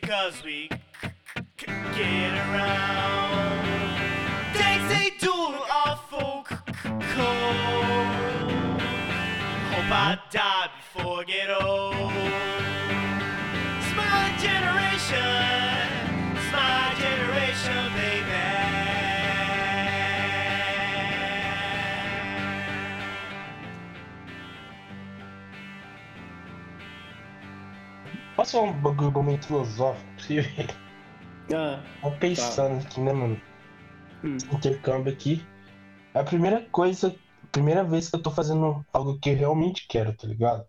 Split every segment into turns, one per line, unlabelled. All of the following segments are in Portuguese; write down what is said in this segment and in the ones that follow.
because we
Posso falar um bagulho meio filosófico pra você ver?
Ah,
Tô pensando aqui, né, mano?
Hum.
Intercâmbio aqui. É a primeira coisa, primeira vez que eu tô fazendo algo que eu realmente quero, tá ligado?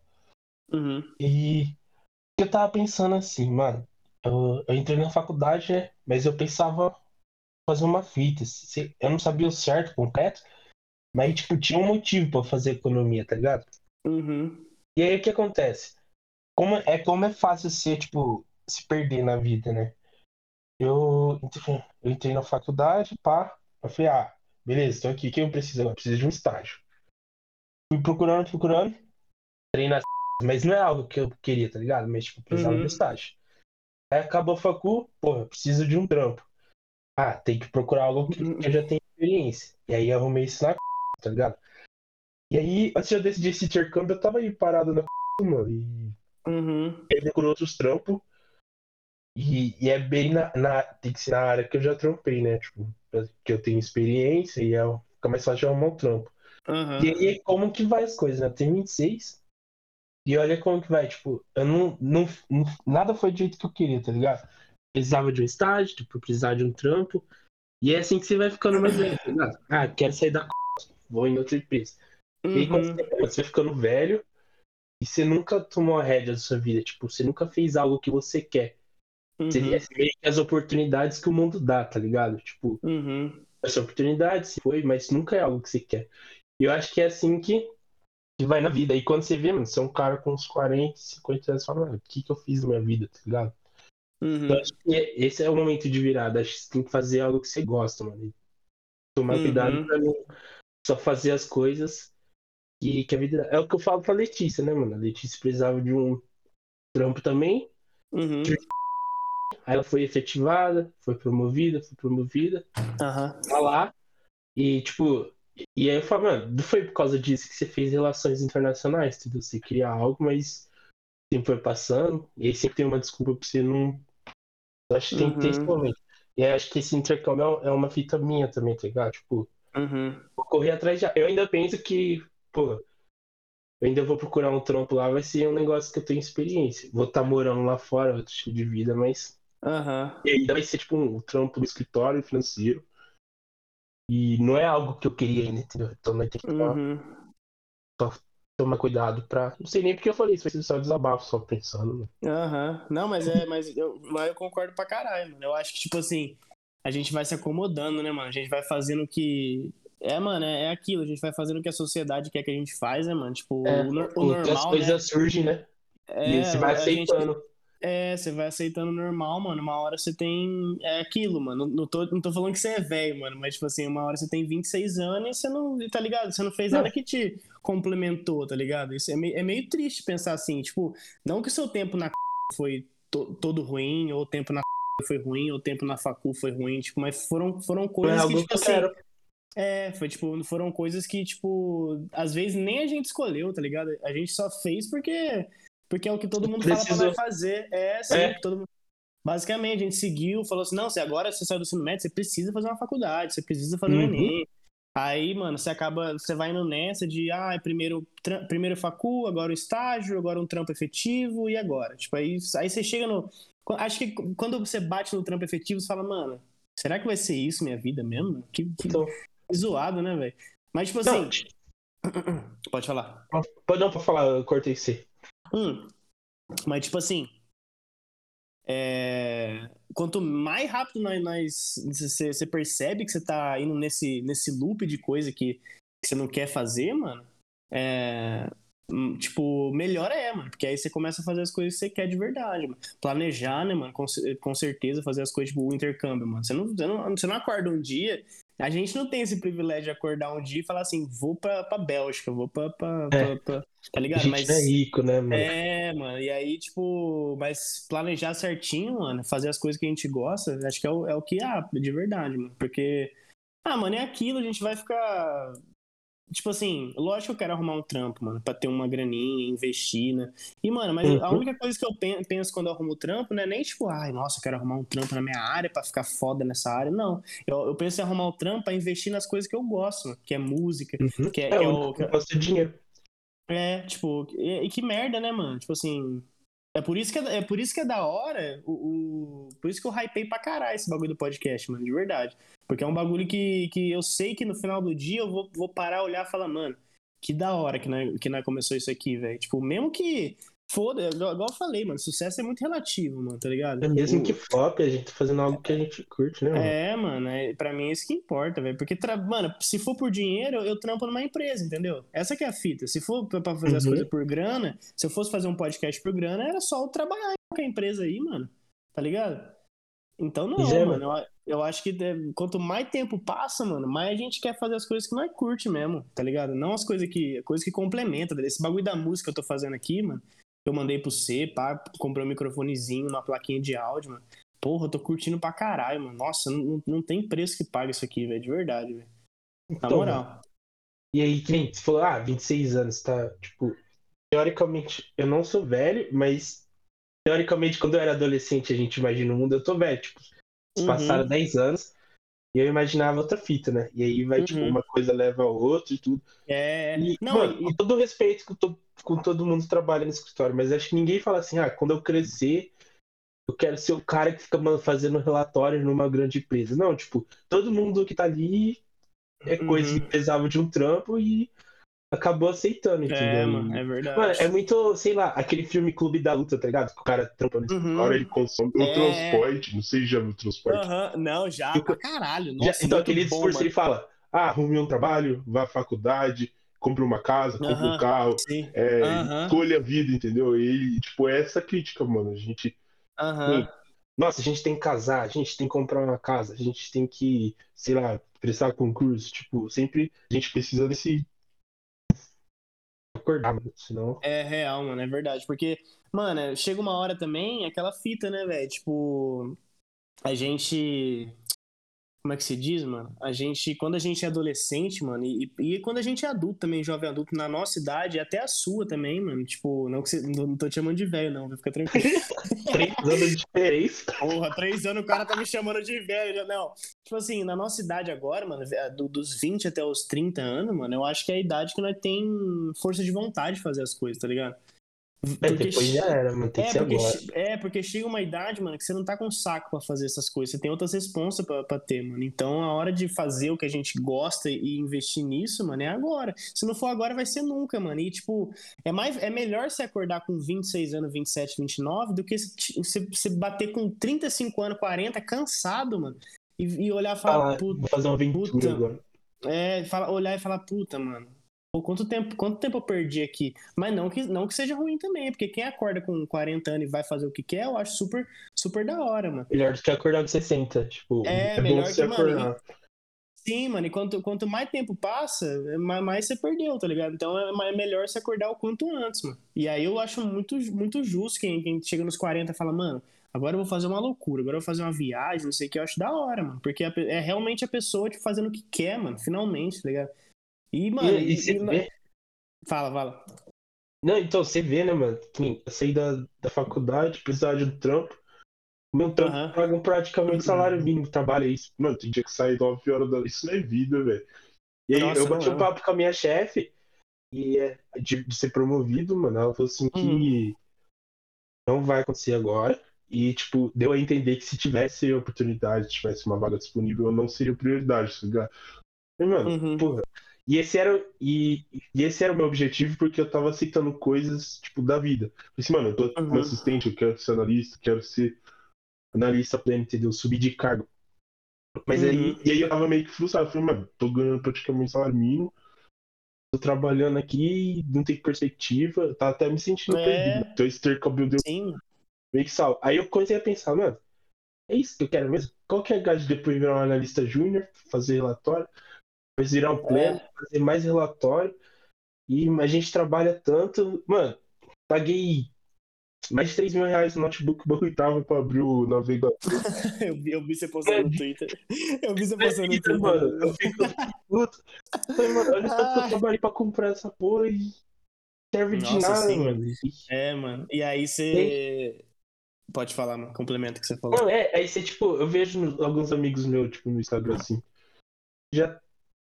uhum.
E eu tava pensando assim, mano. Eu, eu entrei na faculdade, né? Mas eu pensava fazer uma fita. se- Eu não sabia o certo, concreto. Mas, tipo, tinha um motivo pra fazer economia, tá ligado?
Uhum.
E aí o que acontece? Como, é como é fácil ser, tipo, se perder na vida, né? Eu, enfim, eu entrei na faculdade, pá. Eu falei, ah, beleza, tô aqui, o que eu preciso agora? Eu preciso de um estágio. Fui procurando, procurando. Entrei na mas não é algo que eu queria, tá ligado? Mas, tipo, precisava
Uhum.
de estágio. Aí acabou a facu, porra, eu preciso de um trampo. Ah, tem que procurar algo que, que eu já tenho experiência. E aí arrumei isso na tá ligado? E aí, antes de eu decidir esse intercâmbio, eu tava aí parado na mano. E
Uhum.
ele por outros trampos. E, e é bem na, na. Tem que ser na área que eu já trampei, né? Tipo, que eu tenho experiência e é, fica mais fácil arrumar um trampo.
Uhum.
E aí, como que vai as coisas, né? Eu tenho 26. E olha como que vai, tipo, eu não, não, não- Nada foi do jeito que eu queria, tá ligado? Precisava de um estágio, tipo, precisava de um trampo. E é assim que você vai ficando mais velho, tá ligado? Ah, quero sair da c... vou em outra empresa. E aí, quando
Uhum.
você, você vai ficando velho e você nunca tomou a rédea da sua vida, tipo, você nunca fez algo que você quer. Seria
Uhum.
meio que as oportunidades que o mundo dá, tá ligado? Tipo,
Uhum.
essa oportunidade se foi, mas nunca é algo que você quer. E eu acho que é assim que, que vai na vida. E quando você vê, mano, você é um cara com uns 40, 50 anos, você fala, mano, o que que eu fiz na minha vida, tá ligado?
Uhum.
Então, acho que é- esse é o momento de virada. Acho que você tem que fazer algo que você gosta, mano. Tomar
Uhum.
cuidado pra não só fazer as coisas que, que a vida. É o que eu falo pra Letícia, né, mano? A Letícia precisava de um trampo também.
Uhum.
Aí ela foi efetivada, foi promovida, foi promovida,
Aham.
tá lá. E, tipo, e aí eu falo, mano, não foi por causa disso que você fez relações internacionais, entendeu? Você queria algo, mas o tempo foi passando, e aí sempre tem uma desculpa pra você não. Eu acho que tem que ter esse
Uhum.
momento. E aí acho que esse intercâmbio é uma fita minha também, tá ligado? Tipo,
Uhum.
correr atrás de. Eu ainda penso que, pô, eu ainda vou procurar um trampo lá, vai ser um negócio que eu tenho experiência. Vou estar morando lá fora, outro estilo de vida, mas.
Aham.
E ainda vai ser tipo um trampo do escritório financeiro. E não é algo que eu queria ainda, entendeu? Então nós tem que tomar,
Uhum.
tomar cuidado pra. Não sei nem porque eu falei isso, vai ser só desabafo, só pensando. né?
Aham. Não, mas é, mas eu, mas eu concordo pra caralho, mano. Eu acho que, tipo assim, a gente vai se acomodando, né, mano? A gente vai fazendo o que. É, mano, é, é aquilo, a gente vai fazendo o que a sociedade quer que a gente faz, né, mano? Tipo,
É,
o, o
porque as
normal, né?
coisas surgem, né?
É,
e você vai
gente-
aceitando.
É, você vai aceitando normal, mano. Uma hora você tem. É aquilo, mano. Não tô, não tô falando que você é velho, mano. Mas, tipo assim, uma hora você tem 26 anos e você não. Tá ligado? Você não fez
Não.
nada que te complementou, tá ligado? Isso é meio, é meio triste pensar assim. Tipo, não que o seu tempo na c... foi to- todo ruim, ou o tempo na c... foi ruim, ou o tempo na facu foi ruim. Tipo, mas foram, foram
é
coisas que, tipo assim.
quero.
É, foi tipo, foram coisas que, tipo, às vezes nem a gente escolheu, tá ligado? A gente só fez porque. Porque é o que todo mundo fala pra
Precisou.
fazer. É, sim,
É.
todo mundo. Basicamente, a gente seguiu, falou assim: não, se agora você saiu do ensino médio, você precisa fazer uma faculdade, você precisa fazer um
Uhum.
Enem. Aí, mano, você acaba, você vai indo nessa de, ah, primeiro, tra- primeiro facu, agora o estágio, agora um trampo efetivo, e agora? Tipo, aí, aí você chega no. Acho que quando você bate no trampo efetivo, você fala, mano, será que vai ser isso minha vida mesmo? Que, que
Então,
zoado, né, velho? Mas, tipo
não,
assim. Pode falar.
pode não pra falar, eu cortei você.
Hum. Mas, tipo assim. é, Quanto mais rápido nós, você, percebe que você tá indo nesse, nesse loop de coisa que, você não quer fazer, mano. é, hum, Tipo, melhor é, mano. Porque aí você começa a fazer as coisas que você quer de verdade, mano. Planejar, né, mano? Com, com certeza fazer as coisas, tipo, o intercâmbio, mano. Você não, você, não, você não acorda um dia A gente não tem esse privilégio de acordar um dia e falar assim, vou pra, pra Bélgica, vou pra. pra,
É.
pra- tá
A
ligado?
gente
Mas.
é rico, né, mano?
É, mano, e aí, tipo, mas planejar certinho, mano, fazer as coisas que a gente gosta, acho que é o, é o que há, de verdade, mano. Porque, ah, mano, é aquilo, a gente vai ficar. Tipo assim, lógico que eu quero arrumar um trampo, mano, pra ter uma graninha, investir, né? E, mano, mas a
Uhum.
única coisa que eu pen- penso quando eu arrumo trampo não é nem tipo, ai, nossa, eu quero arrumar um trampo na minha área pra ficar foda nessa área. Não. Eu, eu penso em arrumar um trampo pra investir nas coisas que eu gosto, mano, que é música,
Uhum.
que é,
É,
que é
o
o. que é-
que gosta de dinheiro.
é, tipo, e, e que merda, né, mano? Tipo assim. É por isso que é, é por isso que é da hora, o, o- por isso que eu hypei pra caralho esse bagulho do podcast, mano, de verdade. Porque é um bagulho que, que eu sei que no final do dia eu vou, vou parar, olhar e falar, mano, que da hora que nós, que nós começou isso aqui, velho. Tipo, mesmo que. Foda, igual igual eu falei, mano, sucesso é muito relativo, mano, tá ligado?
É mesmo
O-
que flop, a gente tá fazendo algo que a gente curte, né, mano?
é, mano, é, pra mim é isso que importa, velho. Porque, tra- mano, se for por dinheiro, eu, trampo numa empresa, entendeu? Essa que é a fita. Se for pra, fazer as
Uhum.
coisas por grana, se eu fosse fazer um podcast por grana, era só eu trabalhar em qualquer empresa aí, mano. Tá ligado? Então não,
é,
mano. Eu, eu acho que é, quanto mais tempo passa, mano, mais a gente quer fazer as coisas que nós curte mesmo, tá ligado? Não as coisas que, coisas que complementam. Esse bagulho da música que eu tô fazendo aqui, mano, eu mandei pro C, pá, comprei um microfonezinho, uma plaquinha de áudio, mano. Porra, eu tô curtindo pra caralho, mano. Nossa, não, não- tem preço que paga isso aqui, velho. De verdade, velho. Na
Então,
moral.
E aí, que nem você falou, ah, 26 anos, tá? Tipo, teoricamente, eu não sou velho, mas teoricamente, quando eu era adolescente, a gente imagina o mundo, eu tô velho. Tipo,
Uhum.
passaram 10 anos e eu imaginava outra fita, né? E aí vai, tipo,
Uhum.
uma coisa leva a outra e tudo.
É.
E,
Não,
mano,
e-
com todo respeito com, to- com todo mundo que trabalha no escritório, mas acho que ninguém fala assim, ah, quando eu crescer, eu quero ser o cara que fica fazendo relatório numa grande empresa. Não, tipo, todo mundo que tá ali é coisa
Uhum.
que precisava de um trampo e acabou aceitando, entendeu?
é, mano, é verdade.
Mano, é muito, sei lá, aquele filme Clube da Luta, tá ligado? Que o cara trampa no
Uhum.
Agora ele consome o
É.
transporte, não sei se já viu o transporte.
Aham, Não, já,
E
pra caralho.
Já-
Nossa,
então
muito
aquele
bom,
discurso
mano.
ele fala,
Ah, arrume um trabalho, vá à faculdade, compre uma casa, compre um carro, é, escolha a vida, entendeu? E, tipo, é essa crítica, mano. A gente.
Aham.
nossa, a gente tem que casar, a gente tem que comprar uma casa, a gente tem que, sei lá, prestar concurso, tipo, sempre a gente precisa desse acordar, mano, senão
É real, mano, é verdade. Porque, mano, chega uma hora também, aquela fita, né, velho? Tipo, a gente. Como é que se diz, mano? A gente, quando a gente é adolescente, mano, e, e quando a gente é adulto também, jovem adulto, na nossa idade, até a sua também, mano. Tipo, não que você. Não tô te chamando de velho, não, fica tranquilo.
três anos de diferença.
Porra, três anos o cara tá me chamando de velho. Não, tipo assim, na nossa idade agora, mano, do- dos 20 até os 30 anos, mano, eu acho que é a idade que nós tem força de vontade de fazer as coisas, tá ligado?
É, depois já era, mano, tem que
é,
ser
porque,
agora.
é, porque chega uma idade, mano, que você não tá com saco pra fazer essas coisas. Você tem outras responsas pra, pra ter, mano. Então, a hora de fazer o que a gente gosta e investir nisso, mano, é agora. Se não for agora, vai ser nunca, mano. E, tipo, é, mais, é melhor você acordar com 26 anos, 27, 29, do que você, você- bater com 35 anos, 40, cansado, mano. E, e olhar e falar,
Falar,
puta,
vou fazer uma aventura
puta.
agora.
é, fala, olhar e falar, puta, mano. Pô, quanto tempo, quanto tempo eu perdi aqui? Mas não que, não que seja ruim também, porque quem acorda com 40 anos e vai fazer o que quer, eu acho super, super da hora, mano.
Melhor do que acordar com 60, tipo,
É,
É,
melhor
bom você
que, mano,
acordar.
Sim, mano, e quanto, quanto mais tempo passa, mais, mais você perdeu, tá ligado? Então é, é melhor se acordar o quanto antes, mano. E aí eu acho muito, muito justo quem, quem chega nos 40 e fala, mano, agora eu vou fazer uma loucura, agora eu vou fazer uma viagem, não sei o que, eu acho da hora, mano. Porque é realmente a pessoa tipo, fazendo o que quer, mano, finalmente, tá ligado? E, mano,
e, e
e-
vê,
fala, fala.
Não, então você vê, né, mano? nem Eu saí da, da faculdade, precisava de um trampo. Meu trampo
Aham.
paga praticamente salário mínimo, trabalho é isso.
Mano, tem dia que sai 9 horas da. Isso não é vida, velho.
E aí
Nossa,
eu bati um papo com a minha chefe e é, de, de ser promovido, mano. Ela falou assim que
Uhum.
não vai acontecer agora. E, tipo, deu a entender que se tivesse oportunidade, tivesse uma vaga disponível, eu não seria prioridade, tá ligado? E, mano,
Uhum.
porra. E esse era, e, e esse era o meu objetivo porque eu tava aceitando coisas, tipo, da vida. Eu falei assim, mano, eu tô
Uhum.
assistente, eu quero ser analista, quero ser analista pleno, entendeu? Subir de cargo. Mas aí,
Uhum.
e aí eu tava meio que frustrado. Eu falei, mano, tô ganhando praticamente salário mínimo, tô trabalhando aqui, não tem perspectiva, tava até me sentindo
É.
perdido. Então esse intercâmbio deu
Sim,
meio que sal. Aí eu comecei a pensar, mano, é isso que eu quero mesmo. Qual que é a gás de depois virar um analista júnior, fazer relatório, depois virar um pleno, fazer mais relatório. E a gente trabalha tanto. Mano, paguei mais de 3 mil reais no notebook, o bagulho tava pra abrir o navegador.
eu, vi, eu vi você postando no Twitter. Eu vi você postando no Twitter.
mano, eu fico puto. Falei, mano, olha só que eu trabalhei pra comprar essa porra e serve de
Nossa,
nada,
sim.
mano.
É, mano. E aí você. Pode falar, mano. Complemento o que você falou.
Não, é, aí você, tipo, eu vejo alguns amigos meus, tipo, no Instagram, assim, já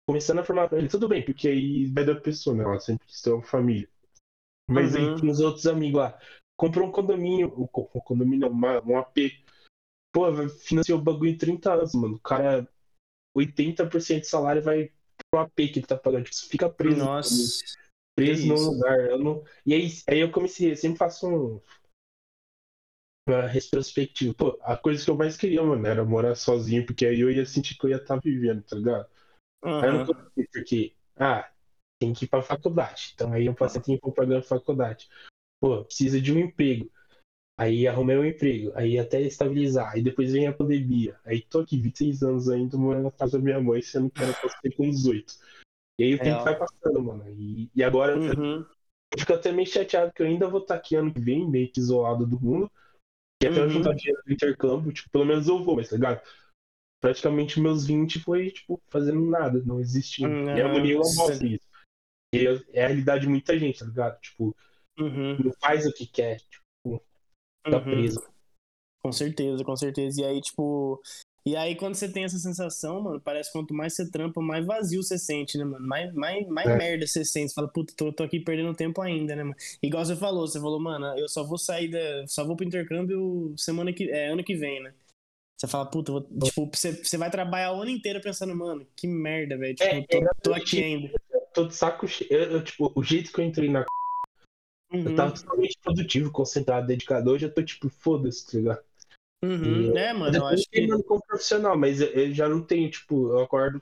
começando a formar família. Tudo bem, porque aí vai da pessoa, né? Ela sempre quis ter uma família. Mas
Uhum.
aí tem os outros amigos lá. Comprou um condomínio, um co- condomínio, uma- um AP. Pô, financiou o bagulho em 30 anos, mano. O cara, 80% de salário vai pro AP que ele tá pagando. Tipo, você fica preso.
Nossa.
preso num
isso.
lugar. Eu não... E aí, aí eu comecei, eu sempre faço um. Uma retrospectiva. Pô, a coisa que eu mais queria, mano, era morar sozinho, porque aí eu ia sentir que eu ia estar vivendo, tá ligado? Aí eu não consegui, porque, ah, tem que ir pra faculdade. Então aí eu passei tempo pagando faculdade. Pô, precisa de um emprego. Aí arrumei um emprego, aí até estabilizar, aí depois vem a pandemia. Aí tô aqui 26 anos ainda morando na casa da minha mãe, sendo que era pra ser com 18. E aí o tempo
Real.
vai passando, mano. E, e agora eu
Uhum.
fico até meio chateado que eu ainda vou estar aqui ano que vem, meio que isolado do mundo. E até eu
Uhum.
juntar dinheiro do intercâmbio, tipo, pelo menos eu vou, mas tá ligado? Praticamente meus 20 foi, tipo, fazendo nada, não existindo.
Hum,
E a eu
nossa.
gosto disso. E é- é a realidade de muita gente, tá ligado? Tipo,
Uhum.
não faz o que quer, tipo, tá
Uhum.
preso.
Com certeza, com certeza. E aí, tipo. E aí, quando você tem essa sensação, mano, parece que quanto mais você trampa, mais vazio você sente, né, mano? Mais, mais, mais
É.
merda você sente. Você fala, puta, tô, tô aqui perdendo tempo ainda, né, mano? Igual você falou, você falou, mano, eu só vou sair da. Só vou pro intercâmbio semana que. É, ano que vem, né? Você fala, puta, vou- tipo, você, você vai trabalhar o ano inteiro pensando, mano, que merda, velho. Tipo,
É,
tô,
é,
tô aqui ainda.
Tô de saco cheio. Eu, eu, tipo, o jeito que eu entrei na.
Uhum,
Eu tava totalmente produtivo, concentrado, dedicado. Hoje eu tô, tipo, foda-se, tá ligado?
uhum. É, mano, eu acho
eu fiquei
que.
andando como profissional, mas eu, eu já não tenho, tipo, eu acordo.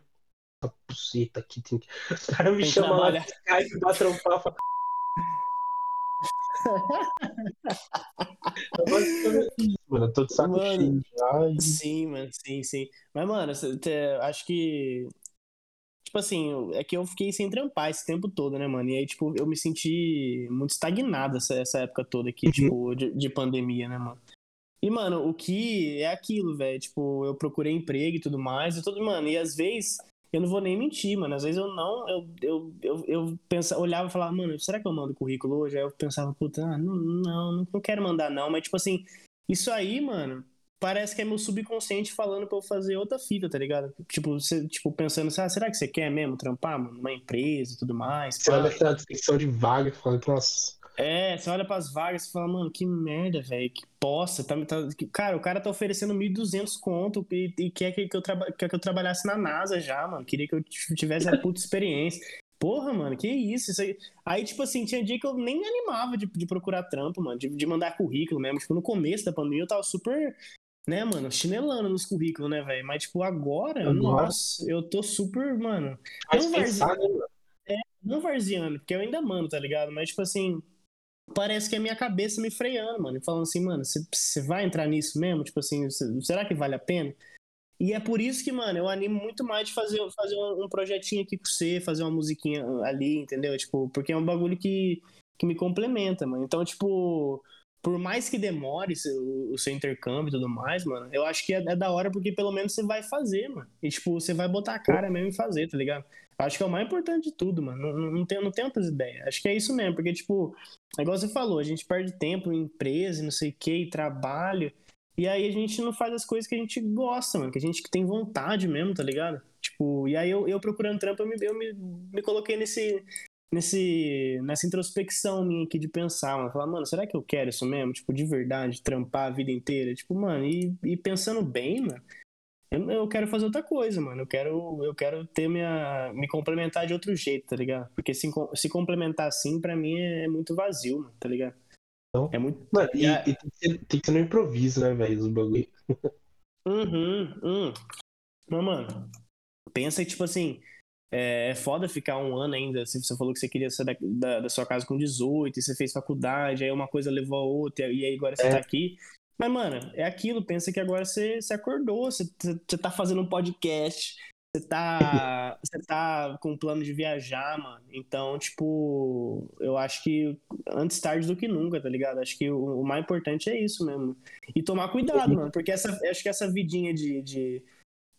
A buceta aqui tem que. O cara me
Tem
chama lá
trabalhar.
Skype, dá trampar. fala, É Mano, eu tô de saco
Mano,
cheio já. E...
Sim, mano, sim, sim. Mas, mano, acho que. Tipo assim, é que eu fiquei sem trampar esse tempo todo, né, mano? E aí, tipo, eu me senti muito estagnado essa, essa época toda aqui,
Uhum.
tipo, de, de pandemia, né, mano? E, mano, o que é aquilo, velho? Tipo, eu procurei emprego e tudo mais, e tudo, mano, e às vezes, eu não vou nem mentir, mano, às vezes eu não, eu, eu, eu, eu pensa, olhava e falava, mano, será que eu mando currículo hoje? Aí eu pensava, puta, ah, não, não, não quero mandar não, mas, tipo assim, isso aí, mano, parece que é meu subconsciente falando pra eu fazer outra fita, tá ligado? Tipo, você, tipo pensando assim, ah, será que você quer mesmo trampar, mano, numa empresa e tudo mais?
Você olha essa descrição de vaga e fala, nossa.
É, você olha pras vagas e fala, mano, que merda, velho, que poça. Tá, tá- cara, o cara tá oferecendo 1.200 conto e, e quer, que, que eu traba- quer que eu trabalhasse na NASA já, mano. Queria que eu tivesse a puta experiência. Porra, mano, que isso? isso aí... aí, tipo assim, tinha dia que eu nem me animava de, de procurar trampo, mano, de, de mandar currículo mesmo. Tipo, no começo da pandemia eu tava super, né, mano, chinelando nos currículos, né, velho? Mas, tipo, agora,
Agora?
nossa, eu tô super, mano, Não
pensar, né, mano?
não varziano, porque eu ainda mando, tá ligado? Mas, tipo assim, parece que é a minha cabeça me freando, mano. E falando assim, mano, você vai entrar nisso mesmo? Tipo assim, cê- será que vale a pena? E é por isso que, mano, eu animo muito mais de fazer, fazer um projetinho aqui com você, fazer uma musiquinha ali, entendeu? Tipo, porque é um bagulho que, que me complementa, mano. Então, tipo, por mais que demore o seu intercâmbio e tudo mais, mano, eu acho que é, é da hora porque pelo menos você vai fazer, mano. E, tipo, você vai botar a cara mesmo e fazer, tá ligado? Acho que é o mais importante de tudo, mano. Não, não, tenho, não tenho outras ideias. Acho que é isso mesmo, porque, tipo, é igual você falou, a gente perde tempo em empresa, não sei o que, trabalho. E aí a gente não faz as coisas que a gente gosta, mano, que a gente tem vontade mesmo, tá ligado? Tipo, e aí eu, eu procurando trampo, eu me, eu me, me coloquei nesse, nesse, nessa introspecção minha aqui de pensar, mano. Falar, mano, será que eu quero isso mesmo? Tipo, de verdade, trampar a vida inteira? Tipo, mano, e, e pensando bem, mano, eu, eu quero fazer outra coisa, mano. Eu quero, eu quero ter minha. me complementar de outro jeito, tá ligado? Porque se, se complementar assim, pra mim, é muito vazio, mano, tá ligado?
Então,
É muito.
Mano, e,
E
e tem, que ser, tem que ser no improviso, né, velho? Os bagulho.
Uhum, hum. Mas, mano, pensa que, tipo assim, é, é foda ficar um ano ainda. Se você falou que você queria sair da, da, da sua casa com 18, e você fez faculdade, aí uma coisa levou a outra, e aí agora você
É.
tá aqui. Mas, mano, é aquilo, pensa que agora você, você acordou, você, você tá fazendo um podcast, você tá, você tá com plano de viajar, mano. Então, tipo, eu acho que antes tarde do que nunca, tá ligado? Acho que o, o mais importante é isso mesmo. E tomar cuidado, mano, porque essa, acho que essa vidinha de, de-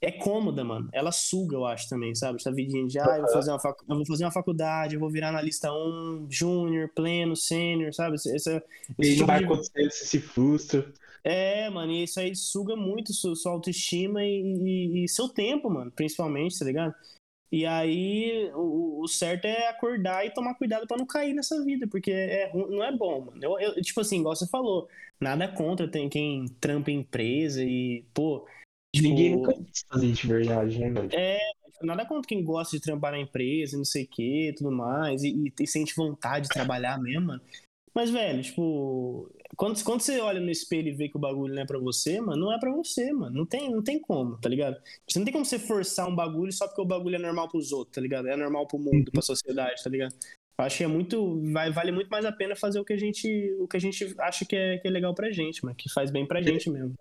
É cômoda, mano. Ela suga, eu acho, também, sabe? Essa vidinha de, ah, eu vou fazer uma, facu... eu vou fazer uma faculdade, eu vou virar analista 1, júnior, pleno, sênior, sabe? Esse, esse,
E não
tipo
vai acontecer, você se frustra.
É, mano, e isso aí suga muito sua, sua autoestima e, e- e seu tempo, mano, principalmente, tá ligado? E aí, o, o certo é acordar e tomar cuidado pra não cair nessa vida, porque é, não é bom, mano. Eu, eu- tipo assim, igual você falou, nada contra tem quem trampa em empresa e, pô. tipo,
Ninguém nunca quis fazer de verdade, né, mano?
Nada contra quem gosta de trampar na empresa e não sei o que, tudo mais, e, e- e sente vontade de trabalhar mesmo, mano. Mas, velho, tipo, quando, quando você olha no espelho e vê que o bagulho não é pra você, mano, não é pra você, mano. Não tem, não tem como, tá ligado? Você não tem como você forçar um bagulho só porque o bagulho é normal pros outros, tá ligado? É normal pro mundo, pra sociedade, tá ligado? Eu acho que é muito. Vai, vale muito mais a pena fazer o que a gente, o que a gente acha que é, que é legal pra gente, mano. Que faz bem pra gente mesmo.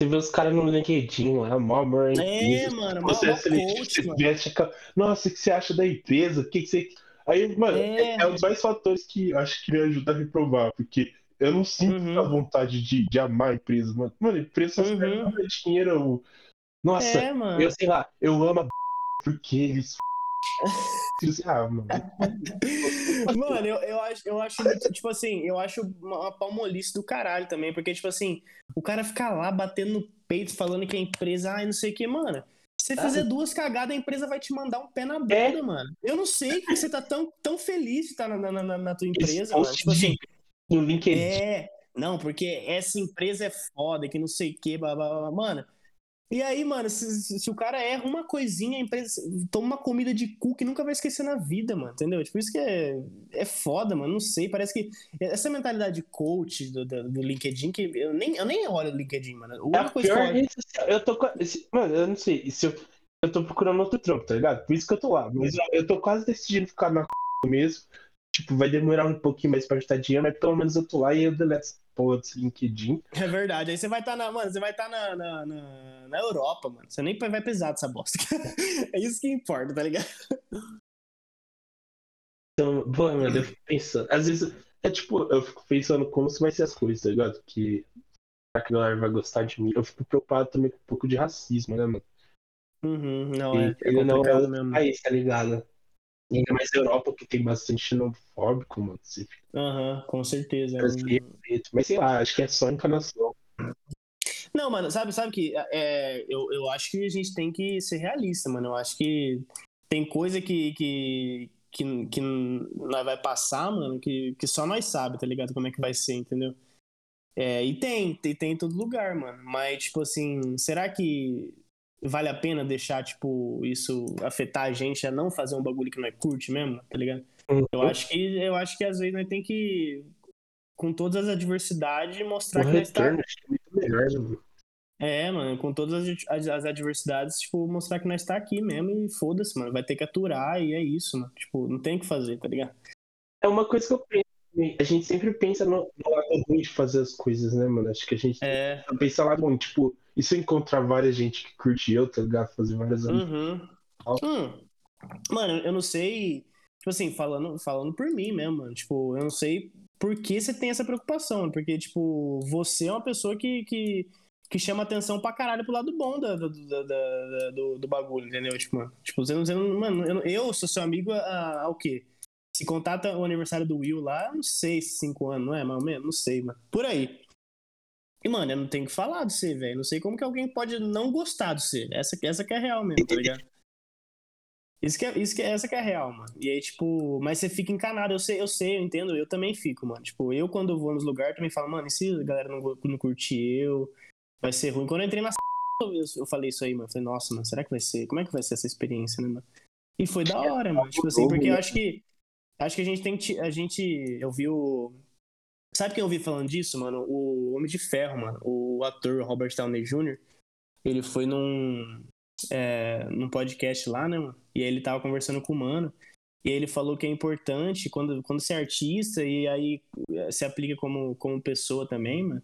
Você vê os caras no LinkedIn lá, mó amor.
É,
empresa,
mano, mó,
Você,
mó
você,
coach,
você
mano.
Nossa, o que você acha da empresa? O que, que você. Aí, mano,
É.
é, é um dos mais fatores que acho que me ajuda a reprovar, porque eu não sinto
Uhum.
a vontade de, de amar a empresa, mano. Mano, empresa só
Uhum.
dinheiro. eu- Nossa,
É, mano.
eu sei lá, eu amo a porque eles. Ah, mano.
Mano, eu, eu, acho, eu acho muito, tipo assim, eu acho uma, palmolice do caralho também, porque, tipo assim, o cara ficar lá batendo no peito, falando que a empresa, ai, não sei o que, mano. Se você
Ah.
fizer duas cagadas, a empresa vai te mandar um pé na bunda,
É.
mano. Eu não sei que você tá tão, tão feliz de estar na, na, na, na tua empresa,
Esse
mano. Tipo assim,
no LinkedIn.
é, não, porque essa empresa é foda, que não sei o que, blá, blá, blá, blá. mano. E aí, mano, se, se- o cara erra uma coisinha, a empresa toma uma comida de cu que nunca vai esquecer na vida, mano, entendeu? Tipo, isso que é, é foda, mano, não sei, parece que essa mentalidade de coach do, do, do LinkedIn, que eu nem, eu nem olho o LinkedIn, mano.
É a
coisa que eu
pior rede social. Eu tô. com- esse- Mano, eu não sei. Se eu, eu tô procurando outro trampo, tá ligado? Por isso que eu tô lá. Mas eu, eu tô quase decidindo ficar na mesmo. Tipo, vai demorar um pouquinho mais pra gastar dinheiro, mas pelo menos eu tô lá e eu deleto essa porra desse LinkedIn.
É verdade, aí você vai estar na, mano, você vai estar na, na, na, na Europa, mano, você nem vai precisar dessa bosta. é isso que importa, tá ligado?
Então, pô, mano, eu fico pensando. Às vezes, é tipo, eu fico pensando como vai ser as coisas, tá ligado? Que será que a galera vai gostar de mim? Eu fico preocupado também com um pouco de racismo, né, mano?
Uhum, não, é,
E
é
ele não é
complicado
outro
mesmo.
país, tá ligado? Ainda mais Europa, que tem bastante xenofóbico, mano. Você fica
Aham, com certeza. é
respeito. Mas sei lá, acho que é só encarnação.
Não, mano, sabe, sabe que é, eu, eu acho que a gente tem que ser realista, mano. Eu acho que tem coisa que, que, que, que nós vai passar, mano, que, que só nós sabe, tá ligado? Como é que vai ser, entendeu? É, e tem, tem, tem em todo lugar, mano. Mas, tipo assim, será que vale a pena deixar, tipo, isso afetar a gente a não fazer um bagulho que nós curte mesmo, tá ligado? Eu acho que eu acho que às vezes nós tem que com todas as adversidades mostrar
O
que nós tá
retorno acho que é melhor, né, mano.
é, mano, com todas as, as- adversidades, tipo, mostrar que nós tá aqui mesmo e foda-se, mano. Vai ter que aturar e é isso, mano. Tipo, não tem o que fazer, tá ligado?
É uma coisa que eu penso. A gente sempre pensa no, no lado ruim de fazer as coisas, né, mano? Acho que a gente
É.
pensa lá bom, tipo, e se encontrar várias gente que curte eu, tá ligado? Fazer várias.
Uhum. Hum. Mano, eu não sei. Tipo assim, falando, falando por mim mesmo, mano. Tipo, eu não sei por que você tem essa preocupação. Porque, tipo, você é uma pessoa que, que, que chama atenção pra caralho pro lado bom da, da- da- da- do, do bagulho, entendeu? Tipo, mano, tipo, você não. Você não mano, eu, eu sou seu amigo há, há o quê? Se contata o aniversário do Will lá, não sei se cinco anos, não é, mais ou menos? Não sei, mano. Por aí. E, mano, eu não tenho que falar de você, velho. Não sei como que alguém pode não gostar de você. Essa, essa que é a real mesmo, tá ligado? Isso que, é, isso que é, essa que é real, mano. E aí, tipo, mas você fica encanado. Eu sei, eu sei, eu entendo, eu também fico, mano. Tipo, eu quando vou nos lugares também falo, mano, e se a galera não, não curtir eu? Vai ser ruim. Quando eu entrei na eu, eu falei isso aí, mano. Eu falei, nossa, mano, será que vai ser? Como é que vai ser essa experiência, né, mano? E foi da hora, mano. Tipo assim, porque eu acho que. Acho que a gente tem que. A gente. Eu vi o. Sabe quem eu vi falando disso, mano? O Homem de Ferro, mano. O ator Robert Downey Jr. Ele foi num. É, num podcast lá, né, mano? E aí ele tava conversando com o mano. E aí ele falou que é importante quando, quando você é artista e aí eh, se aplica como, como pessoa também, mano.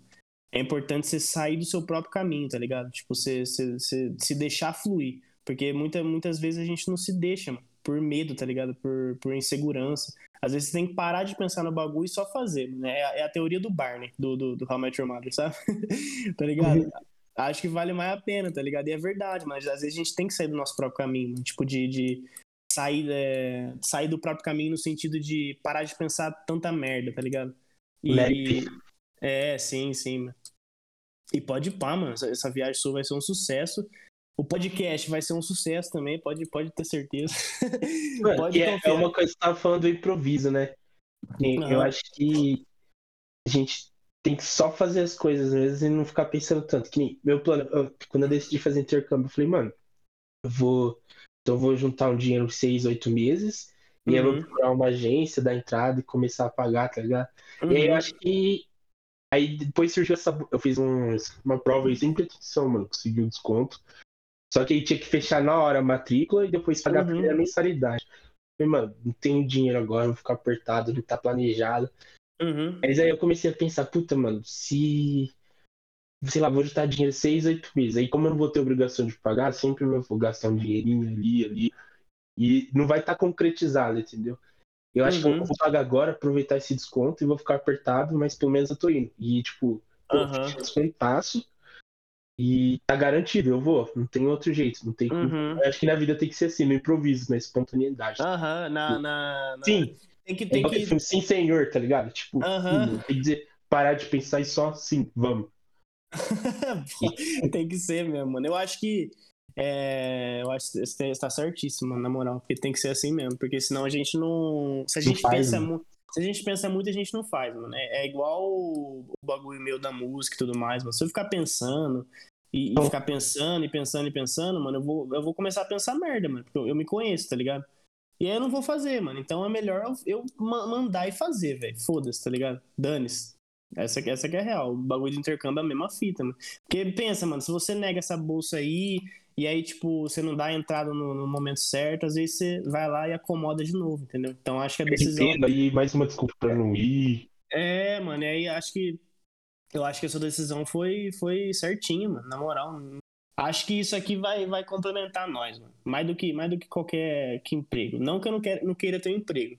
é importante você sair do seu próprio caminho, tá ligado? Tipo, você, você, você se deixar fluir. Porque muita, muitas vezes a gente não se deixa, mano, por medo, tá ligado? Por, por insegurança. Às vezes você tem que parar de pensar no bagulho e só fazer, mano. É, a- é a teoria do Barney, do, do, do How I Met Your Mother, sabe? tá ligado?
Uhum.
Acho que vale mais a pena, tá ligado? E é verdade, mas às vezes a gente tem que sair do nosso próprio caminho, tipo, de, de sair, é, sair do próprio caminho no sentido de parar de pensar tanta merda, tá ligado? E,
Leve.
é, sim, sim, mano. E pode pá, mano. Essa, essa viagem sua vai ser um sucesso. O podcast vai ser um sucesso também, pode, pode ter certeza.
Mano,
pode
é, é uma coisa que você tava falando do improviso, né? Eu acho que a gente tem que só fazer as coisas mesmo e não ficar pensando tanto. Que nem meu plano, eu- quando eu decidi fazer intercâmbio, eu falei, mano, eu vou. Então eu vou juntar um dinheiro seis, oito meses, e eu vou
Uhum.
procurar uma agência da entrada e começar a pagar, tá ligado? E aí eu
Uhum.
acho que. Aí depois surgiu essa. Eu fiz um, uma prova aí sem pretensão, mano. Consegui um desconto. Só que aí tinha que fechar na hora a matrícula e depois pagar a
Uhum.
primeira mensalidade. Falei, mano, não tenho dinheiro agora, vou ficar apertado, não tá planejado.
Uhum.
Mas aí eu comecei a pensar, puta, mano, se. Sei lá, vou juntar dinheiro seis, oito meses. Aí, como eu não vou ter obrigação de pagar, sempre eu vou gastar um dinheirinho ali, ali. E não vai estar concretizado, entendeu? Eu acho que
Uhum.
eu vou pagar agora, aproveitar esse desconto e vou ficar apertado, mas pelo menos eu tô indo. E, tipo, pô,
Aham.
descontaço. E tá garantido, eu vou. Não tem outro jeito. Não tem.
Uhum.
Eu acho que na vida tem que ser assim, no improviso, na espontaneidade.
Aham, na, na, na-
Sim,
Tem que,
é
tem
igual
que...
filme sim, senhor, tá ligado? Tipo, sim, tem que dizer, parar de pensar e só sim, vamos.
tem que ser mesmo, mano. Eu acho que. é, eu acho que você está certíssimo, mano, na moral. Porque tem que ser assim mesmo. Porque senão a gente não. Se a gente
faz,
pensa
né?
muito. Se a gente pensa muito, a gente não faz, mano. É, é igual o bagulho meu da música e tudo mais, mano. Se eu ficar pensando e, e
Então-
ficar pensando e pensando e pensando, mano, eu vou, eu vou começar a pensar merda, mano. Porque eu, eu me conheço, tá ligado? E aí eu não vou fazer, mano. Então é melhor eu, eu ma- mandar e fazer, velho. Foda-se, tá ligado? Dane-se. Essa, essa que é a real. O bagulho de intercâmbio é a mesma fita, mano. Porque pensa, mano, se você nega essa bolsa aí, e aí, tipo, você não dá a entrada no, no momento certo, às vezes você vai lá e acomoda de novo, entendeu? Então acho que a decisão.
Entendo aí, mais uma desculpa pra não ir.
É, mano, e aí acho que. Eu acho que essa decisão foi, foi certinha, mano. Na moral. Acho que isso aqui vai, vai complementar nós, mano. Mais do que, mais do que qualquer que emprego. Não que eu não, quero, não queira ter um emprego.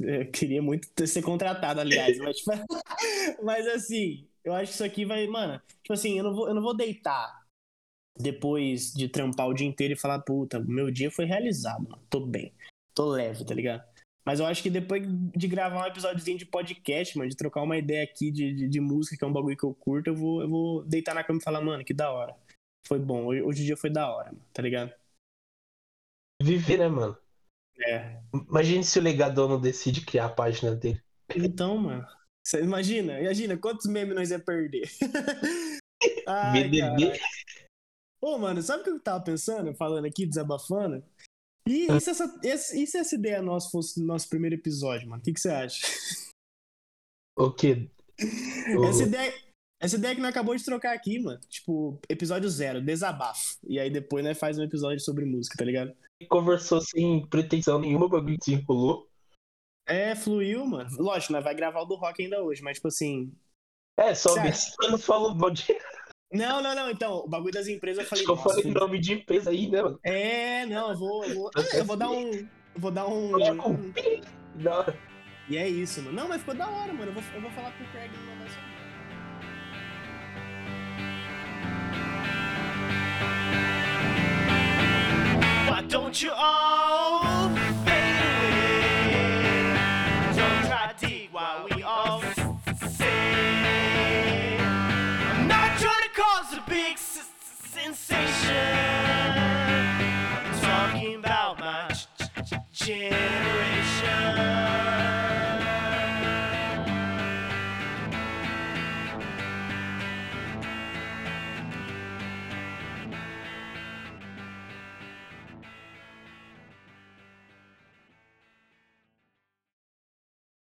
Eu queria muito ter- ser contratado, aliás. mas, tipo, mas assim, eu acho que isso aqui vai. Mano, tipo assim, eu não vou, eu não vou deitar depois de trampar o dia inteiro e falar, puta, meu dia foi realizado, mano. Tô bem. Tô leve, tá ligado? Mas eu acho que depois de gravar um episódiozinho de podcast, mano, de trocar uma ideia aqui de, de, de música, que é um bagulho que eu curto, eu vou, eu vou deitar na cama e falar, mano, que da hora. Foi bom. Hoje, hoje o dia foi da hora, mano, tá ligado?
Viver, né, mano?
É.
Imagine se o legador não decide criar a página dele.
Então, mano. Você imagina, imagina quantos memes nós ia perder. Ai. Ô, mano, sabe o que eu tava pensando, falando aqui, desabafando? E, e, se essa, e se essa ideia nossa fosse o nosso primeiro episódio, mano? O que, que você acha?
O quê? O-
Essa ideia, essa ideia que nós acabou de trocar aqui, mano. Tipo, episódio zero, desabafo. E aí depois nós faz um episódio sobre música, tá ligado?
Conversou sem pretensão nenhuma, o bagulho desenrolou.
É, fluiu, mano. Lógico, nós vai gravar o do rock ainda hoje, mas tipo assim.
É, só eu não falo mal de.
Não, não, não. Então, o bagulho das empresas eu falei.
Eu
nossa,
falei nome de empresa aí, né, mano?
É, não, eu vou. Eu vou, eu vou dar um. Eu vou dar um.
Um. Da hora.
E é isso, mano. Não, mas ficou da hora, mano. Eu vou, eu vou falar pro Craig não mandar isso.
Why don't you all